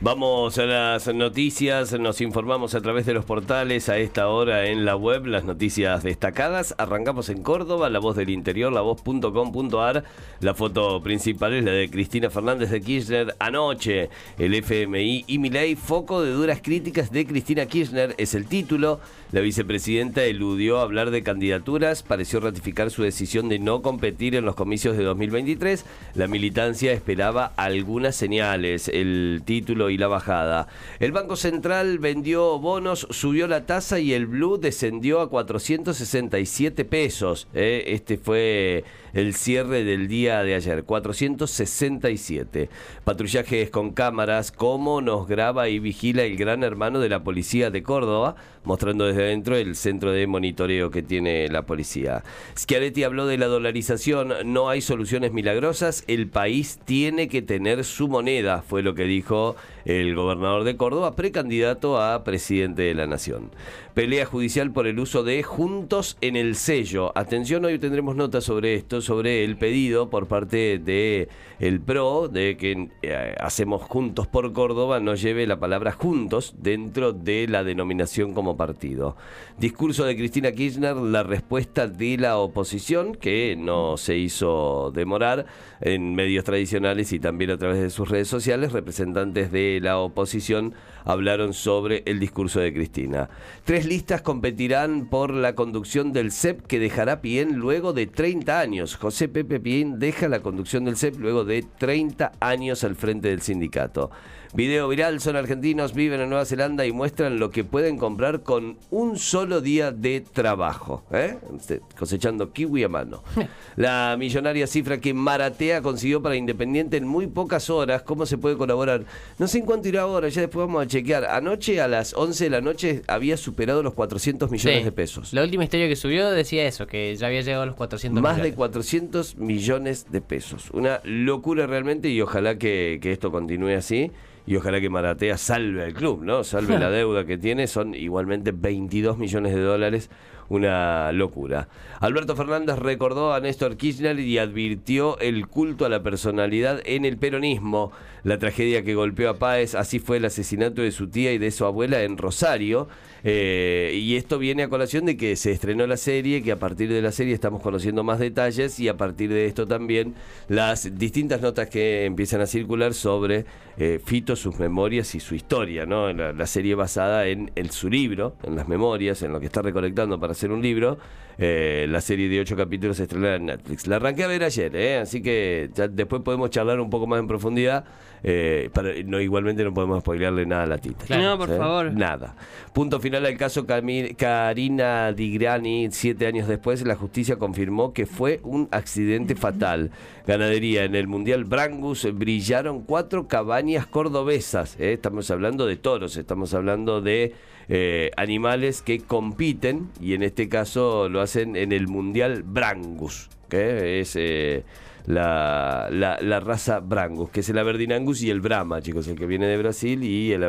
Vamos a las noticias, nos informamos a través de los portales a esta hora en la web, las noticias destacadas. Arrancamos en Córdoba, la voz del interior, la voz.com.ar. La foto principal es la de Cristina Fernández de Kirchner anoche. El FMI y Milei, foco de duras críticas de Cristina Kirchner, es el título. La vicepresidenta eludió hablar de candidaturas, pareció ratificar su decisión de no competir en los comicios de 2023. La militancia esperaba algunas señales. El título y la bajada. El Banco Central vendió bonos, subió la tasa y el blue descendió a 467 pesos. ¿eh? Este fue el cierre del día de ayer, 467. Patrullajes con cámaras, cómo nos graba y vigila el gran hermano de la policía de Córdoba, mostrando desde dentro el centro de monitoreo que tiene la policía. Schiaretti habló de la dolarización, no hay soluciones milagrosas, el país tiene que tener su moneda, fue lo que dijo el gobernador de Córdoba, precandidato a presidente de la nación. Pelea judicial por el uso de Juntos en el sello. Atención, hoy tendremos nota sobre esto, sobre el pedido por parte de el PRO de que eh, hacemos Juntos por Córdoba no lleve la palabra Juntos dentro de la denominación como partido. Discurso de Cristina Kirchner, la respuesta de la oposición, que no se hizo demorar en medios tradicionales y también a través de sus redes sociales, representantes de la oposición hablaron sobre el discurso de Cristina. Tres listas competirán por la conducción del CEP que dejará Pien luego de 30 años. José Pepe Pien deja la conducción del CEP luego de 30 años al frente del sindicato. Video viral, son argentinos, viven en Nueva Zelanda y muestran lo que pueden comprar con un solo día de trabajo. ¿eh? Este, cosechando kiwi a mano. La millonaria cifra que Maratea consiguió para Independiente en muy pocas horas. ¿Cómo se puede colaborar? No sé en cuánto irá ahora, ya después vamos a chequear. Anoche a las 11 de la noche había superado los 400 millones de pesos. La última historia que subió decía eso, que ya había llegado a los 400 Más de 400 millones de pesos. Una locura realmente y ojalá que, que esto continúe así y ojalá que Maratea salve al club, ¿no? Salve la deuda que tiene, son igualmente 22 millones de dólares, una locura. Alberto Fernández recordó a Néstor Kirchner y advirtió el culto a la personalidad en el peronismo. La tragedia que golpeó a Páez, así fue el asesinato de su tía y de su abuela en Rosario. Eh, y esto viene a colación de que se estrenó la serie, que a partir de la serie estamos conociendo más detalles y a partir de esto también las distintas notas que empiezan a circular sobre eh, Fito, sus memorias y su historia, ¿no? La, serie basada en el, su libro, en las memorias, en lo que está recolectando para hacer un libro. Eh, la serie de ocho capítulos se en Netflix. La arranqué a ver ayer, ¿eh? así que ya después podemos charlar un poco más en profundidad. Eh, para, no, igualmente no podemos spoilearle nada a la tita. No, por favor. Nada. Punto final al caso Karina Digrani. Siete años después, la justicia confirmó que fue un accidente fatal. Ganadería en el Mundial Brangus brillaron cuatro cabañas cordobesas. Estamos hablando de toros, estamos hablando de eh, animales que compiten y en este caso lo hacen en el Mundial Brangus, que es eh, la, la, raza Brangus, que es el Aberdeen y el Brahma, chicos, el que viene de Brasil y el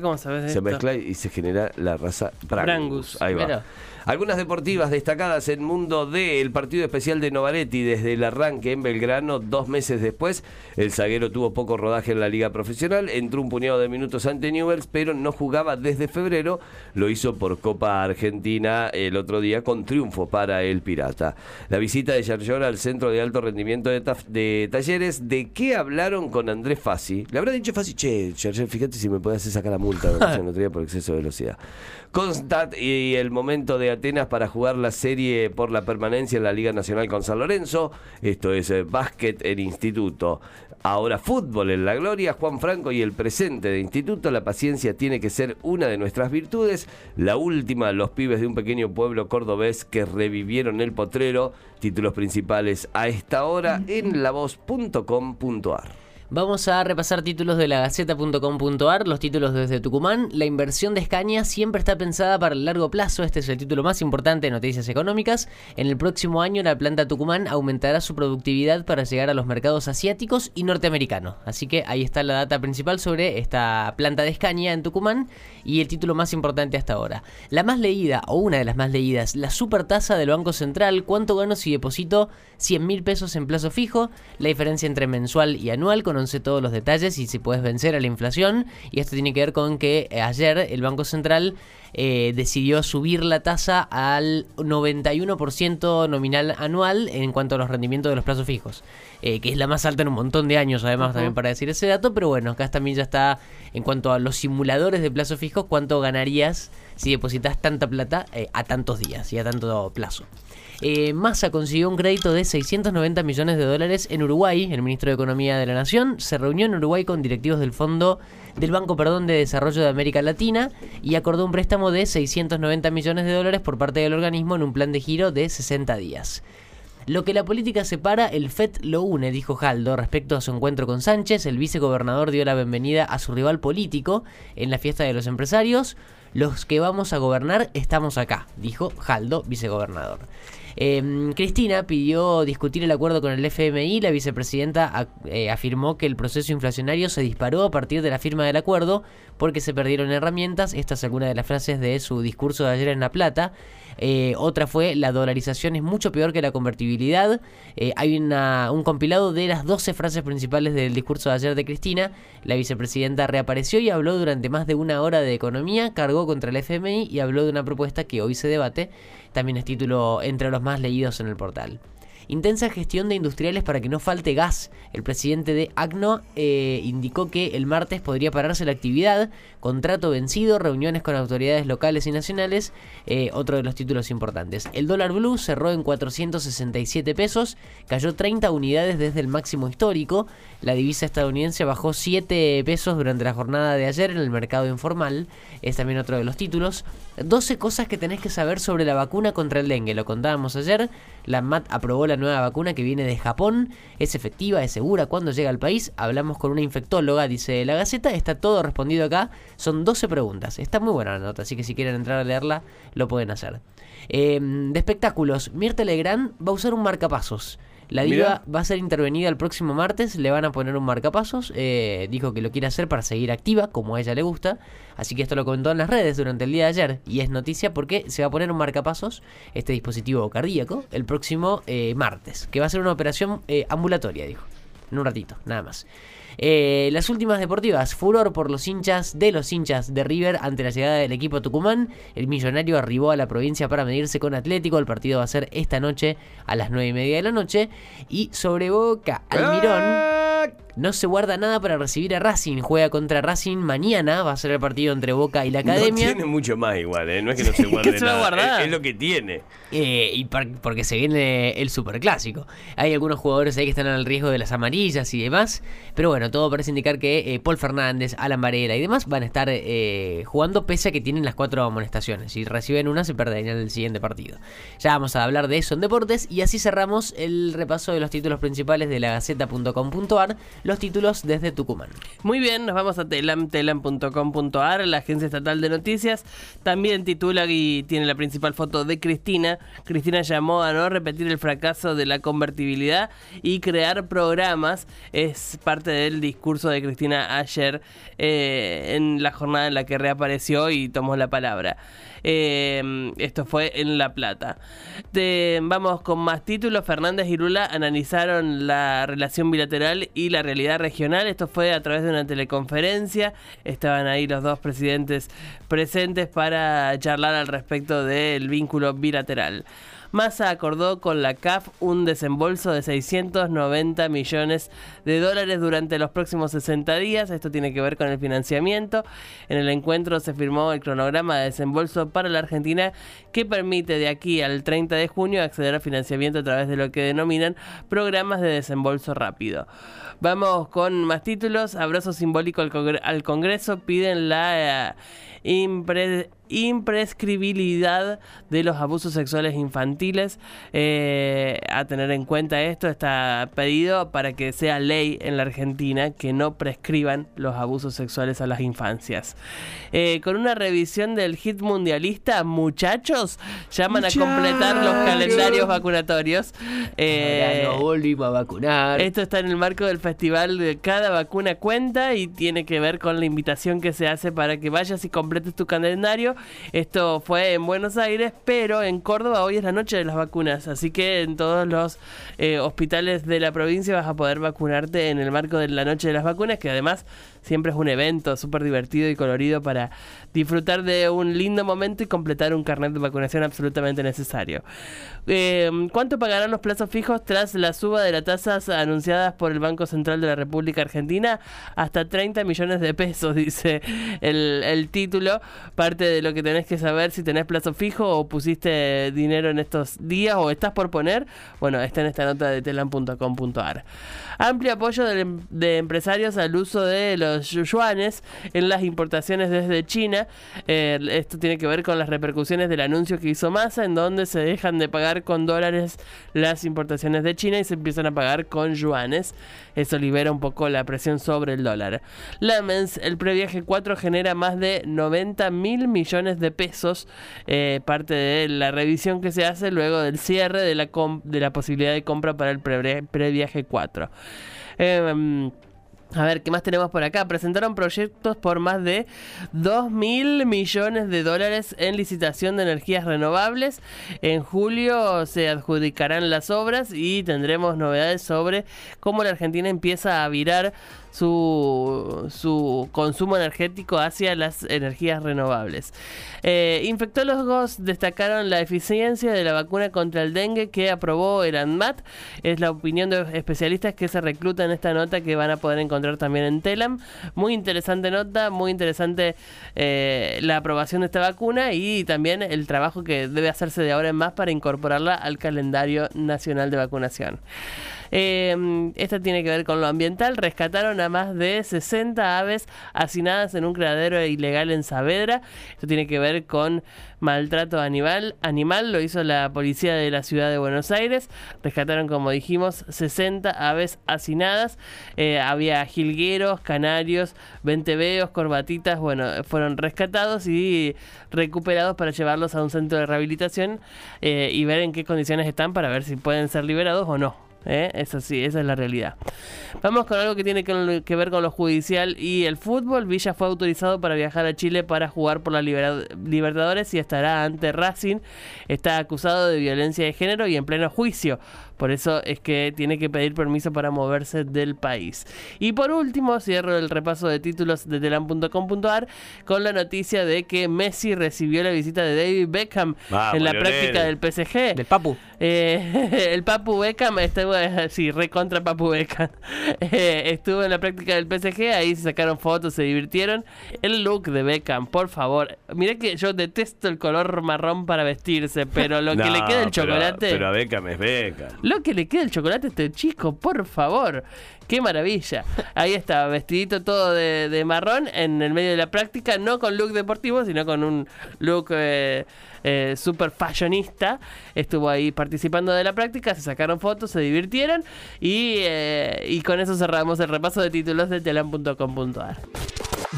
cómo sabes Se mezcla y se genera la raza Brangus. Ahí va. Algunas deportivas destacadas en Mundo D, el partido especial de Novaretti desde el arranque en Belgrano, dos meses después. El zaguero tuvo poco rodaje en la liga profesional, entró un puñado de minutos ante Newells, pero no jugaba desde febrero. Lo hizo por Copa Argentina el otro día con triunfo para el Pirata. La visita de Yarlora al Centro de Alto Rendimiento de, Talleres, ¿de qué hablaron con Andrés Fassi? Le habrá dicho Fassi, che, fíjate si me puede hacer sacar la multa no por exceso de velocidad. Constat y el momento de Atenas para jugar la serie por la permanencia en la Liga Nacional con San Lorenzo. Esto es eh, básquet en instituto. Ahora fútbol en la gloria, Juan Franco y el presente de instituto. La paciencia tiene que ser una de nuestras virtudes. La última, los pibes de un pequeño pueblo cordobés que revivieron el potrero. Títulos principales a esta hora en lavoz.com.ar. Vamos a repasar títulos de la Gaceta.com.ar, los títulos desde Tucumán. La inversión de Escaña siempre está pensada para el largo plazo. Este es el título más importante de Noticias Económicas. En el próximo año, la planta Tucumán aumentará su productividad para llegar a los mercados asiáticos y norteamericanos. Así que ahí está la data principal sobre esta planta de Escaña en Tucumán y el título más importante hasta ahora. La más leída, o una de las más leídas, la supertasa del Banco Central. ¿Cuánto gano si deposito 100 mil pesos en plazo fijo? La diferencia entre mensual y anual con conoce todos los detalles y si puedes vencer a la inflación. Y esto tiene que ver con que eh, ayer el Banco Central eh, decidió subir la tasa al 91% nominal anual en cuanto a los rendimientos de los plazos fijos, eh, que es la más alta en un montón de años, además, también para decir ese dato. Pero bueno, acá también ya está en cuanto a los simuladores de plazos fijos, cuánto ganarías si depositas tanta plata a tantos días y a tanto plazo. Eh, Massa consiguió un crédito de 690 millones de dólares en Uruguay. El ministro de Economía de la Nación se reunió en Uruguay con directivos del Fondo del Banco Perdón de Desarrollo de América Latina y acordó un préstamo de 690 millones de dólares por parte del organismo en un plan de giro de 60 días. Lo que la política separa, el FED lo une, dijo Jaldo respecto a su encuentro con Sánchez. El vicegobernador dio la bienvenida a su rival político en la fiesta de los empresarios. Los que vamos a gobernar estamos acá, dijo Jaldo, vicegobernador. Em, Cristina pidió discutir el acuerdo con el FMI. La vicepresidenta eh, afirmó que el proceso inflacionario se disparó a partir de la firma del acuerdo porque se perdieron herramientas. Esta es alguna de las frases de su discurso de ayer en La Plata. Eh, otra fue la dolarización es mucho peor que la convertibilidad. Eh, hay un compilado de las 12 frases principales del discurso de ayer de Cristina. La vicepresidenta reapareció y habló durante más de una hora de economía, cargó contra el FMI y habló de una propuesta que hoy se debate. También es título entre los más leídos en el portal. Intensa gestión de industriales para que no falte gas. El presidente de ACNO eh, indicó que el martes podría pararse la actividad, contrato vencido, reuniones con autoridades locales y nacionales, eh, otro de los títulos importantes. El dólar blue cerró en 467 pesos, cayó 30 unidades desde el máximo histórico. La divisa estadounidense bajó 7 pesos durante la jornada de ayer en el mercado informal. Es también otro de los títulos. 12 cosas que tenés que saber sobre la vacuna contra el dengue. Lo contábamos ayer. La MAT aprobó la nueva vacuna que viene de Japón. Es efectiva, es segura. Cuando llega al país, hablamos con una infectóloga, dice la Gaceta. Está todo respondido acá. Son 12 preguntas. Está muy buena la nota, así que si quieren entrar a leerla, lo pueden hacer. Em, de espectáculos, Mirta Legrand va a usar un marcapasos. La diva va a ser intervenida el próximo martes, le van a poner un marcapasos, eh, dijo que lo quiere hacer para seguir activa, como a ella le gusta, así que esto lo comentó en las redes durante el día de ayer, y es noticia porque se va a poner un marcapasos, este dispositivo cardíaco, el próximo eh, martes, que va a ser una operación eh, ambulatoria, dijo, en un ratito, nada más. Eh, las últimas deportivas, furor por los hinchas de los hinchas de River ante la llegada del equipo Tucumán. El millonario arribó a la provincia para medirse con Atlético. El partido va a ser esta noche a las 9 y media de la noche. Y sobre Boca, Almirón no se guarda nada para recibir a Racing. Juega contra Racing mañana. Va a ser el partido entre Boca y la Academia. No tiene mucho más igual, ¿eh? No es que no se guarde nada. Es, lo que tiene. Eh, y porque se viene el superclásico. Hay algunos jugadores ahí que están al riesgo de las amarillas y demás. Pero bueno, todo parece indicar que eh, Paul Fernández, Alan Varela y demás van a estar eh, jugando pese a que tienen las cuatro amonestaciones. Si reciben una, se perderían el siguiente partido. Ya vamos a hablar de eso en deportes. Y así cerramos el repaso de los títulos principales de la Gaceta.com.ar los títulos desde Tucumán. Muy bien, nos vamos a telam, telam.com.ar, la agencia estatal de noticias. También titula y tiene la principal foto de Cristina. Cristina llamó a no repetir el fracaso de la convertibilidad y crear programas. Es parte del discurso de Cristina ayer eh, en la jornada en la que reapareció y tomó la palabra. Eh, esto fue en La Plata. vamos con más títulos. Fernández y Lula analizaron la relación bilateral y la realidad regional. Esto fue a través de una teleconferencia. Estaban ahí los dos presidentes presentes para charlar al respecto del vínculo bilateral. Massa acordó con la CAF un desembolso de 690 millones de dólares durante los próximos 60 días. Esto tiene que ver con el financiamiento. En el encuentro se firmó el cronograma de desembolso para la Argentina que permite de aquí al 30 de junio acceder al financiamiento a través de lo que denominan programas de desembolso rápido. Vamos con más títulos. Abrazo simbólico al, Congreso. Piden la... Eh, imprescribilidad de los abusos sexuales infantiles. Eh, a tener en cuenta esto, está pedido para que sea ley en la Argentina que no prescriban los abusos sexuales a las infancias. Eh, con una revisión del hit mundialista, muchachos, llaman a completar los calendarios vacunatorios. Eh, no volvimos a vacunar. Esto está en el marco del festival de cada vacuna cuenta y tiene que ver con la invitación que se hace para que vayas y completes tu calendario. Esto fue en Buenos Aires, pero en Córdoba hoy es la noche de las vacunas, así que en todos los eh, hospitales de la provincia vas a poder vacunarte en el marco de la noche de las vacunas, que además siempre es un evento súper divertido y colorido para disfrutar de un lindo momento y completar un carnet de vacunación absolutamente necesario. Eh, ¿Cuánto pagarán los plazos fijos tras la suba de las tasas anunciadas por el Banco Central de la República Argentina? Hasta 30 millones de pesos, dice el, el título. Parte de lo que tenés que saber si tenés plazo fijo o pusiste dinero en estos días o estás por poner, bueno, está en esta nota de telam.com.ar. Amplio apoyo de, de empresarios al uso de los yuanes en las importaciones desde China. Eh, esto tiene que ver con las repercusiones del anuncio que hizo Massa, en donde se dejan de pagar con dólares las importaciones de China y se empiezan a pagar con yuanes. Eso libera un poco la presión sobre el dólar. Lamens, el previaje 4 genera más de 90 mil millones de pesos, eh, parte de la revisión que se hace luego del cierre de la, de la posibilidad de compra para el previaje 4. A ver, ¿qué más tenemos por acá? Presentaron proyectos por más de 2 mil millones de dólares en licitación de energías renovables. En julio se adjudicarán las obras y tendremos novedades sobre cómo la Argentina empieza a virar su, su consumo energético hacia las energías renovables. Eh, infectólogos destacaron la eficiencia de la vacuna contra el dengue que aprobó el ANMAT. Es la opinión de especialistas que se reclutan en esta nota que van a poder encontrar también en Telam. Muy interesante nota, muy interesante eh, la aprobación de esta vacuna y también el trabajo que debe hacerse de ahora en más para incorporarla al calendario nacional de vacunación. Eh, esta tiene que ver con lo ambiental. Rescataron a más de 60 aves hacinadas en un criadero ilegal en Saavedra. Esto tiene que ver con maltrato animal. Animal lo hizo la policía de la ciudad de Buenos Aires. Rescataron, como dijimos, 60 aves hacinadas. Eh, había jilgueros, canarios, venteveos, corbatitas. Bueno, fueron rescatados y recuperados para llevarlos a un centro de rehabilitación eh, y ver en qué condiciones están para ver si pueden ser liberados o no. ¿Eh? Eso sí, esa es la realidad. Vamos con algo que tiene que, ver con lo judicial y el fútbol. Villa fue autorizado para viajar a Chile para jugar por la Libertadores y estará ante Racing. Está acusado de violencia de género y en pleno juicio. Por eso es que tiene que pedir permiso para moverse del país. Y por último, cierro el repaso de títulos de telam.com.ar con la noticia de que Messi recibió la visita de David Beckham en la práctica del PSG. Del Papu. Eh, el Papu Beckham estuvo, sí, recontra Papu Beckham. Eh, estuvo en la práctica del PSG, ahí se sacaron fotos, se divirtieron. El look de Beckham, por favor. Mira que yo detesto el color marrón para vestirse, pero lo que le queda el chocolate. Pero a Beckham es Beckham. Lo que le queda el chocolate a este chico, por favor. Qué maravilla. Ahí está, vestidito todo de, marrón en el medio de la práctica, no con look deportivo, sino con un look eh, eh, super fashionista. Estuvo ahí participando de la práctica, se sacaron fotos, se divirtieron y, eh, con eso cerramos el repaso de títulos de telam.com.ar.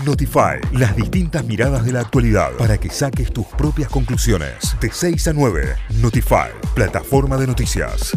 Notify, las distintas miradas de la actualidad para que saques tus propias conclusiones. De 6 a 9, Notify, plataforma de noticias.